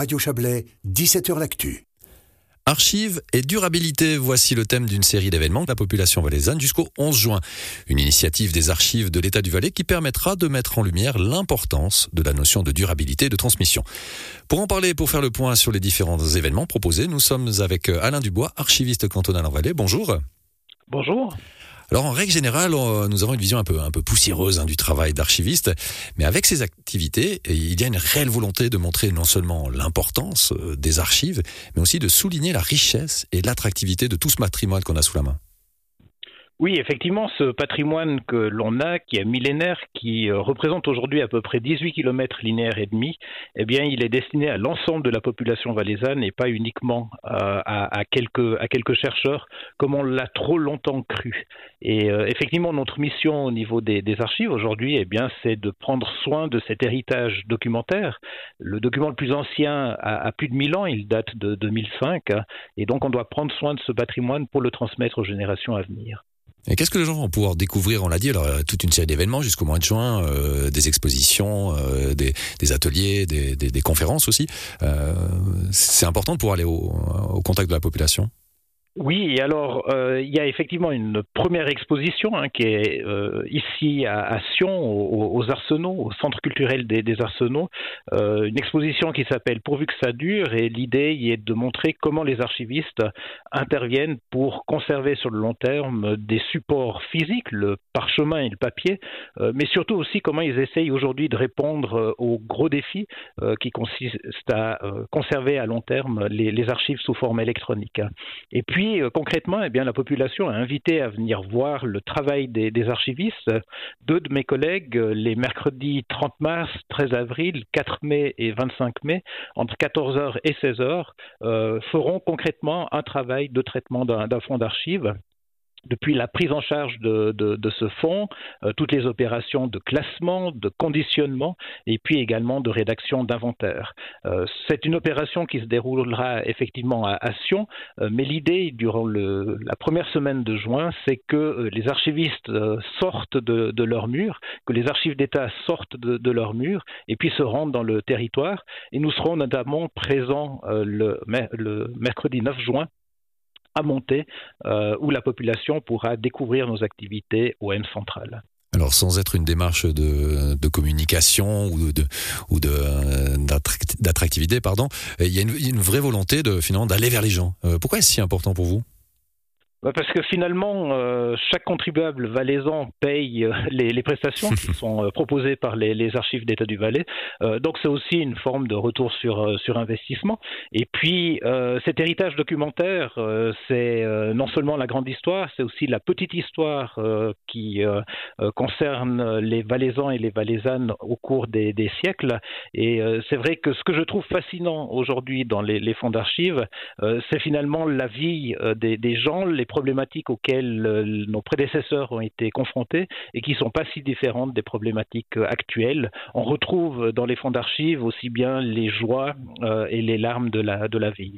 Radio Chablais, 17h L'Actu. Archives et durabilité, voici le thème d'une série d'événements de la population valaisanne jusqu'au 11 juin. Une initiative des archives de l'État du Valais qui permettra de mettre en lumière l'importance de la notion de durabilité et de transmission. Pour en parler, pour faire le point sur les différents événements proposés, nous sommes avec Alain Dubois, archiviste cantonal en Valais. Bonjour. Bonjour. Alors en règle générale, nous avons une vision un peu, un peu poussiéreuse hein, du travail d'archiviste, mais avec ces activités, il y a une réelle volonté de montrer non seulement l'importance euh, des archives, mais aussi de souligner la richesse et l'attractivité de tout ce patrimoine qu'on a sous la main. Oui, effectivement, ce patrimoine que l'on a, qui est millénaire, qui euh, représente aujourd'hui à peu près 18 km linéaires et demi, eh bien, il est destiné à l'ensemble de la population valaisanne et pas uniquement euh, à, quelques, à quelques chercheurs, comme on l'a trop longtemps cru. Et euh, effectivement, notre mission au niveau des, archives aujourd'hui, eh bien, c'est de prendre soin de cet héritage documentaire. Le document le plus ancien a, plus de 1000 ans, il date de 2005, et donc on doit prendre soin de ce patrimoine pour le transmettre aux générations à venir. Et qu'est-ce que les gens vont pouvoir découvrir On l'a dit, alors toute une série d'événements jusqu'au mois de juin, euh, des expositions, euh, des, ateliers, des, conférences aussi. Euh, c'est important pouvoir aller au contact de la population? Oui, alors euh, il y a effectivement une première exposition hein, qui est euh, ici à, Sion, aux, Arsenaux, au Centre culturel des, Arsenaux, euh, une exposition qui s'appelle Pourvu que ça dure, et l'idée y est de montrer comment les archivistes interviennent pour conserver sur le long terme des supports physiques, le parchemin et le papier, mais surtout aussi comment ils essayent aujourd'hui de répondre aux gros défis qui consistent à conserver à long terme les, les, archives sous forme électronique. Et puis euh, concrètement, eh bien, la population a invité à venir voir le travail des, archivistes. Deux de mes collègues, euh, les mercredis 30 mars, 13 avril, 4 mai et 25 mai, entre 14h et 16h, euh, feront concrètement un travail de traitement d'un fonds d'archives depuis la prise en charge de, ce fonds, euh, toutes les opérations de classement, de conditionnement et puis également de rédaction d'inventaire. Euh, c'est une opération qui se déroulera effectivement à, Sion, euh, mais l'idée durant la première semaine de juin, c'est que les archivistes sortent de, leur mur, que les archives d'État sortent de, leur mur et puis se rendent dans le territoire. Et nous serons notamment présents le mercredi 9 juin à monter, euh, où la population pourra découvrir nos activités au M central. Alors sans être une démarche de, communication ou de d'attractivité, pardon, il y a une, vraie volonté de finalement d'aller vers les gens. Euh, pourquoi est-ce si important pour vous? Parce que finalement, euh, chaque contribuable valaisan paye euh, les, prestations qui sont euh, proposées par les, archives d'État du Valais. donc c'est aussi une forme de retour sur, sur investissement. Et puis cet héritage documentaire, c'est non seulement la grande histoire, c'est aussi la petite histoire qui concerne les Valaisans et les Valaisannes au cours des, siècles. Et c'est vrai que ce que je trouve fascinant aujourd'hui dans les, fonds d'archives, c'est finalement la vie des, des gens, les problématiques auxquelles euh, nos prédécesseurs ont été confrontés et qui ne sont pas si différentes des problématiques euh, actuelles. On retrouve dans les fonds d'archives aussi bien les joies euh, et les larmes de la, de la vie.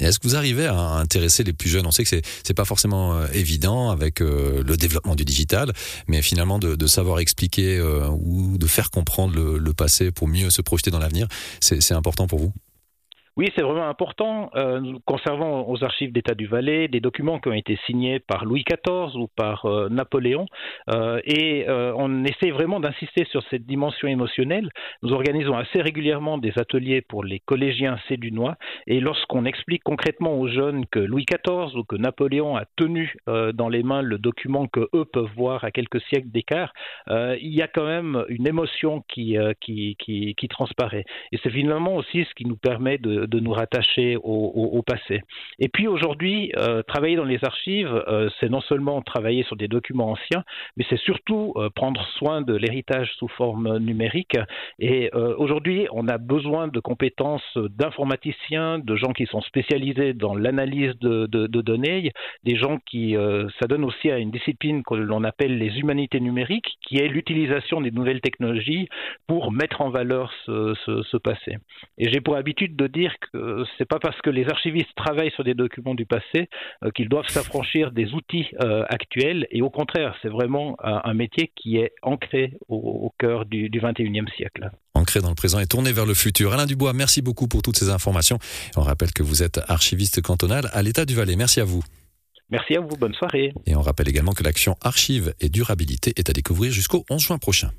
Est-ce que vous arrivez à intéresser les plus jeunes? On sait que c'est n'est pas forcément évident avec le développement du digital, mais finalement de, savoir expliquer ou de faire comprendre le passé pour mieux se projeter dans l'avenir, c'est important pour vous? Oui, c'est vraiment important. Euh, nous conservons aux archives d'État du Valais des documents qui ont été signés par Louis XIV ou par euh, Napoléon, euh, et on essaie vraiment d'insister sur cette dimension émotionnelle. Nous organisons assez régulièrement des ateliers pour les collégiens sédunois, et lorsqu'on explique concrètement aux jeunes que Louis XIV ou que Napoléon a tenu dans les mains le document que eux peuvent voir à quelques siècles d'écart, il y a quand même une émotion qui, qui, qui, qui transparaît. Et c'est finalement aussi ce qui nous permet de de, nous rattacher au, passé. Et puis aujourd'hui, euh, travailler dans les archives, euh, c'est non seulement travailler sur des documents anciens, mais c'est surtout euh, prendre soin de l'héritage sous forme numérique. Et aujourd'hui, on a besoin de compétences d'informaticiens, de gens qui sont spécialisés dans l'analyse de, données, des gens qui, ça donne aussi à une discipline que l'on appelle les humanités numériques, qui est l'utilisation des nouvelles technologies pour mettre en valeur ce passé. Et j'ai pour habitude de dire dire que c'est pas parce que les archivistes travaillent sur des documents du passé qu'ils doivent s'affranchir des outils actuels. Et au contraire, c'est vraiment un, métier qui est ancré au, cœur du, du 21e siècle ancré dans le présent et tourné vers le futur. Alain Dubois, merci beaucoup pour toutes ces informations. On rappelle que vous êtes archiviste cantonal à l'État du Valais. Merci à vous. Merci à vous, bonne soirée. Et on rappelle également que l'action archive et durabilité est à découvrir jusqu'au 11 juin prochain.